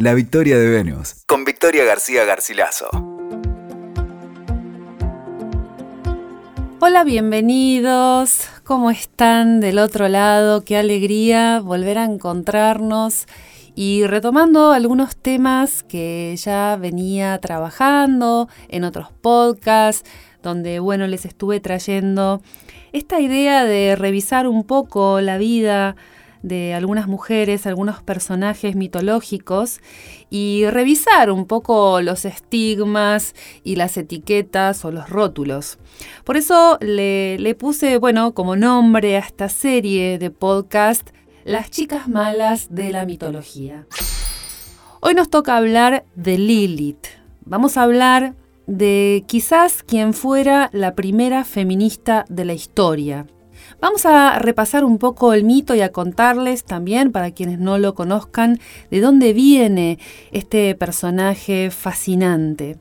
La victoria de Venus, con Victoria García Garcilaso. Hola, bienvenidos. ¿Cómo están del otro lado? Qué alegría volver a encontrarnos y retomando algunos temas que ya venía trabajando en otros podcasts, donde bueno, les estuve trayendo esta idea de revisar un poco la vida de algunas mujeres, algunos personajes mitológicos y revisar un poco los estigmas y las etiquetas o los rótulos. Por eso le, le puse, bueno, como nombre a esta serie de podcast las chicas malas de la mitología. Hoy nos toca hablar de Lilith. Vamos a hablar de quizás quien fuera la primera feminista de la historia. Vamos a repasar un poco el mito y a contarles también, para quienes no lo conozcan, de dónde viene este personaje fascinante.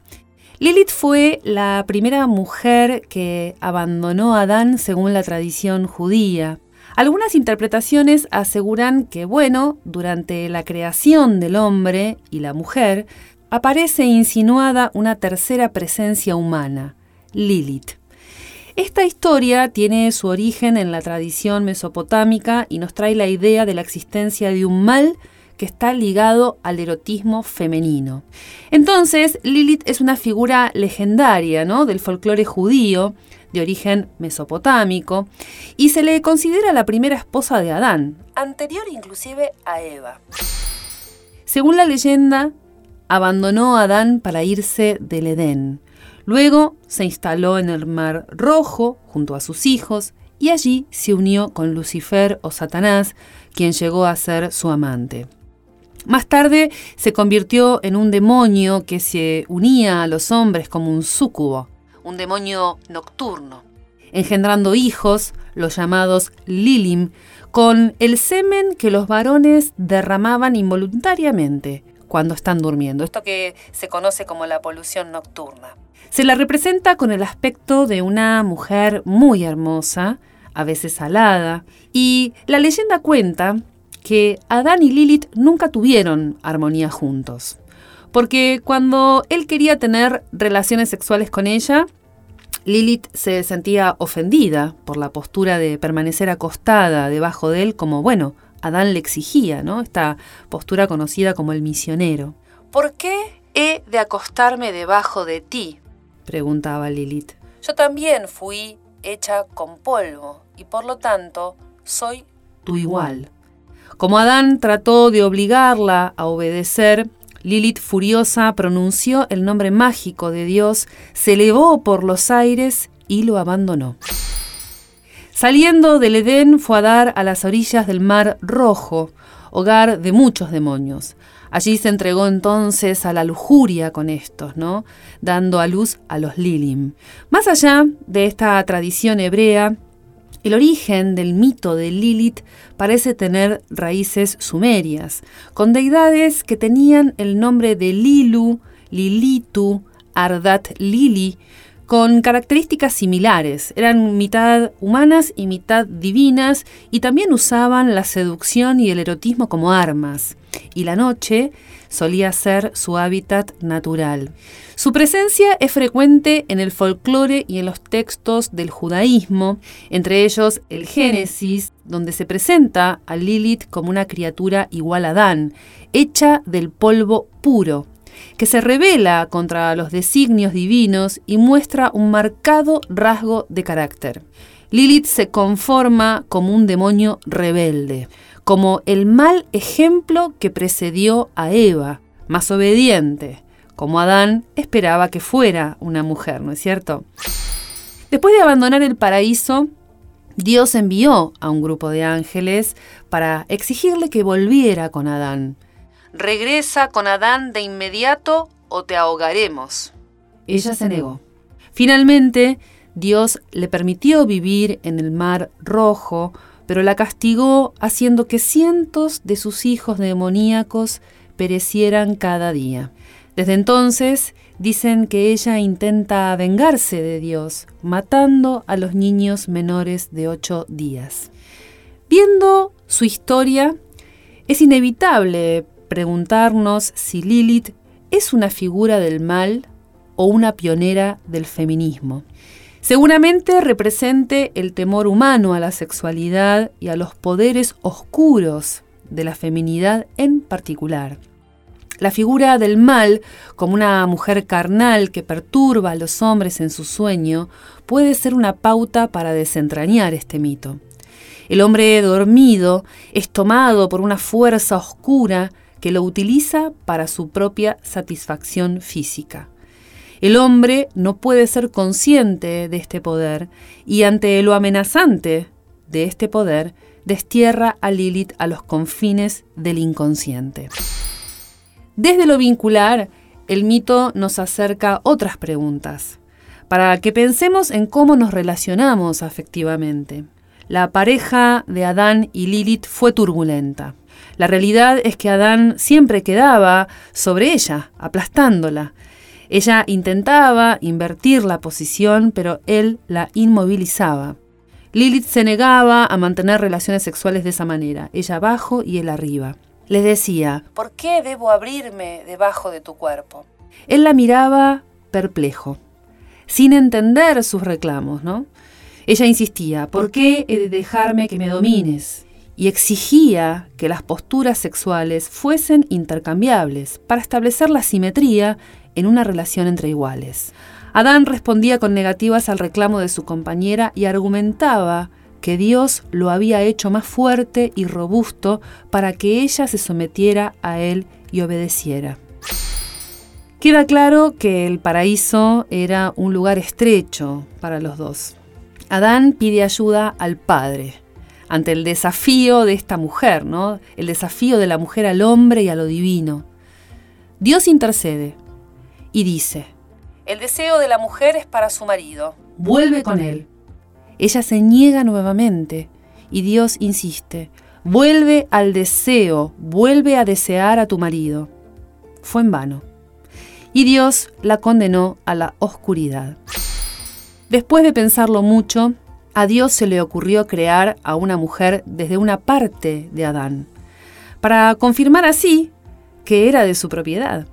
Lilith fue la primera mujer que abandonó a Adán según la tradición judía. Algunas interpretaciones aseguran que, bueno, durante la creación del hombre y la mujer, aparece insinuada una tercera presencia humana, Lilith. Esta historia tiene su origen en la tradición mesopotámica y nos trae la idea de la existencia de un mal que está ligado al erotismo femenino. Entonces, Lilith es una figura legendaria ¿no? del folclore judío, de origen mesopotámico, y se le considera la primera esposa de Adán, anterior inclusive a Eva. Según la leyenda, abandonó a Adán para irse del Edén. Luego se instaló en el Mar Rojo junto a sus hijos y allí se unió con Lucifer o Satanás, quien llegó a ser su amante. Más tarde se convirtió en un demonio que se unía a los hombres como un súcubo un demonio nocturno, engendrando hijos, los llamados Lilim, con el semen que los varones derramaban involuntariamente cuando están durmiendo, esto que se conoce como la polución nocturna. Se la representa con el aspecto de una mujer muy hermosa, a veces alada, y la leyenda cuenta que Adán y Lilith nunca tuvieron armonía juntos, porque cuando él quería tener relaciones sexuales con ella, Lilith se sentía ofendida por la postura de permanecer acostada debajo de él como, bueno, Adán le exigía, ¿no? Esta postura conocida como el misionero. ¿Por qué he de acostarme debajo de ti? preguntaba Lilith. Yo también fui hecha con polvo y por lo tanto soy tu igual. Como Adán trató de obligarla a obedecer, Lilith furiosa pronunció el nombre mágico de Dios, se elevó por los aires y lo abandonó. Saliendo del Edén fue a dar a las orillas del Mar Rojo, hogar de muchos demonios. Allí se entregó entonces a la lujuria con estos, ¿no? Dando a luz a los Lilim. Más allá de esta tradición hebrea, el origen del mito de Lilith parece tener raíces sumerias, con deidades que tenían el nombre de Lilu, Lilitu, Ardat Lili, con características similares. Eran mitad humanas y mitad divinas y también usaban la seducción y el erotismo como armas. Y la noche solía ser su hábitat natural. Su presencia es frecuente en el folclore y en los textos del judaísmo, entre ellos el Génesis, donde se presenta a Lilith como una criatura igual a Adán, hecha del polvo puro, que se revela contra los designios divinos y muestra un marcado rasgo de carácter. Lilith se conforma como un demonio rebelde, como el mal ejemplo que precedió a Eva, más obediente, como Adán esperaba que fuera una mujer, ¿no es cierto? Después de abandonar el paraíso, Dios envió a un grupo de ángeles para exigirle que volviera con Adán. Regresa con Adán de inmediato o te ahogaremos. Ella se negó. Finalmente, Dios le permitió vivir en el mar rojo, pero la castigó haciendo que cientos de sus hijos demoníacos perecieran cada día. Desde entonces dicen que ella intenta vengarse de Dios, matando a los niños menores de ocho días. Viendo su historia, es inevitable preguntarnos si Lilith es una figura del mal o una pionera del feminismo. Seguramente represente el temor humano a la sexualidad y a los poderes oscuros de la feminidad en particular. La figura del mal, como una mujer carnal que perturba a los hombres en su sueño, puede ser una pauta para desentrañar este mito. El hombre dormido es tomado por una fuerza oscura que lo utiliza para su propia satisfacción física. El hombre no puede ser consciente de este poder y ante lo amenazante de este poder, destierra a Lilith a los confines del inconsciente. Desde lo vincular, el mito nos acerca otras preguntas, para que pensemos en cómo nos relacionamos afectivamente. La pareja de Adán y Lilith fue turbulenta. La realidad es que Adán siempre quedaba sobre ella, aplastándola. Ella intentaba invertir la posición, pero él la inmovilizaba. Lilith se negaba a mantener relaciones sexuales de esa manera, ella abajo y él arriba. Les decía, ¿por qué debo abrirme debajo de tu cuerpo? Él la miraba perplejo, sin entender sus reclamos, ¿no? Ella insistía, ¿por qué he de dejarme que me domines? Y exigía que las posturas sexuales fuesen intercambiables para establecer la simetría en una relación entre iguales. Adán respondía con negativas al reclamo de su compañera y argumentaba que Dios lo había hecho más fuerte y robusto para que ella se sometiera a él y obedeciera. Queda claro que el paraíso era un lugar estrecho para los dos. Adán pide ayuda al Padre ante el desafío de esta mujer, ¿no? El desafío de la mujer al hombre y a lo divino. Dios intercede y dice: El deseo de la mujer es para su marido. Vuelve con él. Ella se niega nuevamente y Dios insiste: Vuelve al deseo, vuelve a desear a tu marido. Fue en vano. Y Dios la condenó a la oscuridad. Después de pensarlo mucho, a Dios se le ocurrió crear a una mujer desde una parte de Adán, para confirmar así que era de su propiedad.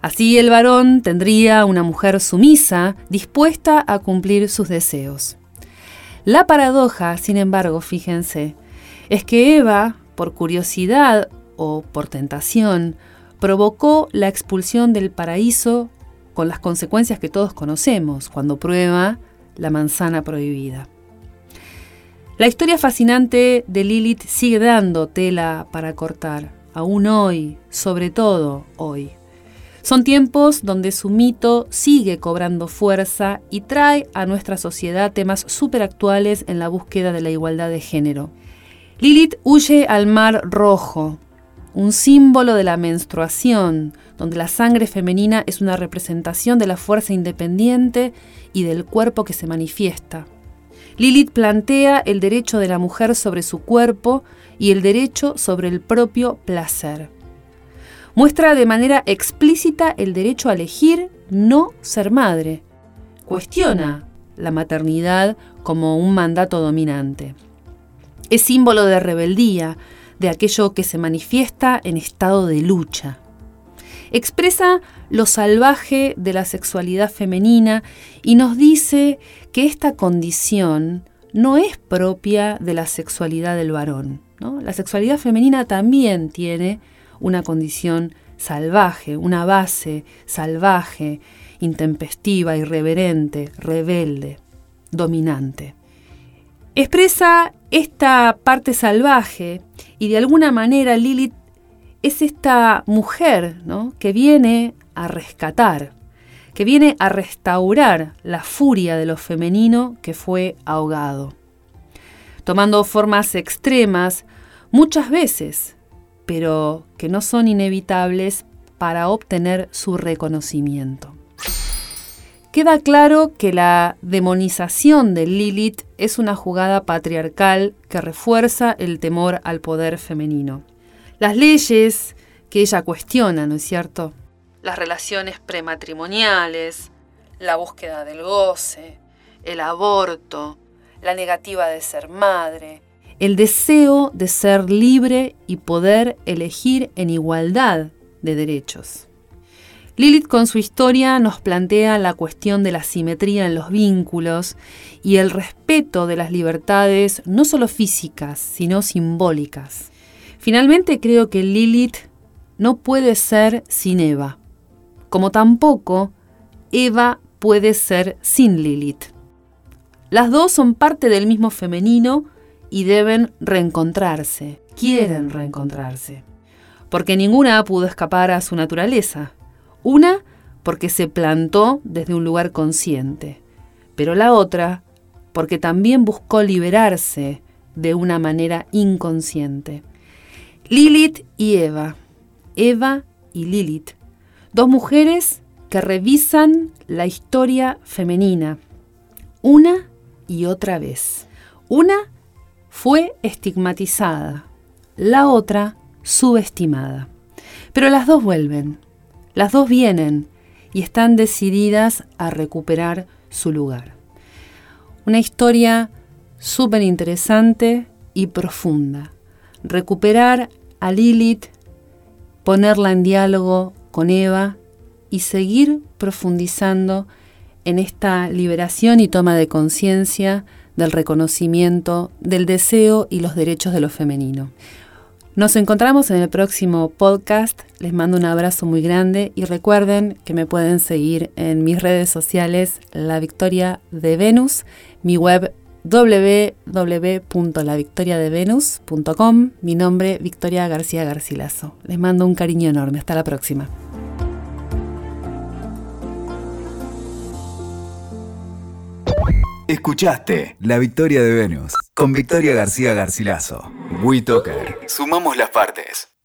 Así el varón tendría una mujer sumisa, dispuesta a cumplir sus deseos. La paradoja, sin embargo, fíjense, es que Eva, por curiosidad o por tentación, provocó la expulsión del paraíso con las consecuencias que todos conocemos cuando prueba la manzana prohibida. La historia fascinante de Lilith sigue dando tela para cortar, aún hoy, sobre todo hoy. Son tiempos donde su mito sigue cobrando fuerza y trae a nuestra sociedad temas superactuales en la búsqueda de la igualdad de género. Lilith huye al mar rojo, un símbolo de la menstruación, donde la sangre femenina es una representación de la fuerza independiente y del cuerpo que se manifiesta. Lilith plantea el derecho de la mujer sobre su cuerpo y el derecho sobre el propio placer. Muestra de manera explícita el derecho a elegir no ser madre. Cuestiona la maternidad como un mandato dominante. Es símbolo de rebeldía, de aquello que se manifiesta en estado de lucha. Expresa lo salvaje de la sexualidad femenina y nos dice que esta condición no es propia de la sexualidad del varón. La sexualidad femenina también tiene una condición salvaje, una base salvaje, intempestiva, irreverente, rebelde, dominante. Expresa esta parte salvaje y de alguna manera Lilith es esta mujer que viene a rescatar, que viene a restaurar la furia de lo femenino que fue ahogado, tomando formas extremas muchas veces, pero que no son inevitables para obtener su reconocimiento. Queda claro que la demonización de Lilith es una jugada patriarcal que refuerza el temor al poder femenino. Las leyes que ella cuestiona, ¿no es cierto? Las relaciones prematrimoniales, la búsqueda del goce, el aborto, la negativa de ser madre, el deseo de ser libre y poder elegir en igualdad de derechos. Lilith con su historia nos plantea la cuestión de la simetría en los vínculos y el respeto de las libertades no solo físicas, sino simbólicas. Finalmente creo que Lilith no puede ser sin Eva, como tampoco Eva puede ser sin Lilith. Las dos son parte del mismo femenino y deben reencontrarse, quieren reencontrarse, porque ninguna pudo escapar a su naturaleza. Una porque se plantó desde un lugar consciente, pero la otra porque también buscó liberarse de una manera inconsciente. Lilith y Eva, Eva y Lilith, dos mujeres que revisan la historia femenina una y otra vez. Una fue estigmatizada, la otra subestimada. Pero las dos vuelven, las dos vienen y están decididas a recuperar su lugar. Una historia súper interesante y profunda. Recuperar a Lilith, ponerla en diálogo con Eva y seguir profundizando en esta liberación y toma de conciencia del reconocimiento del deseo y los derechos de lo femenino. Nos encontramos en el próximo podcast. Les mando un abrazo muy grande y recuerden que me pueden seguir en mis redes sociales La Victoria de Venus, mi web www.lavictoriadevenus.com, mi nombre Victoria García Garcilaso. Les mando un cariño enorme. Hasta la próxima. Escuchaste La Victoria de Venus con Victoria García Garcilaso. WeToker. Sumamos las partes.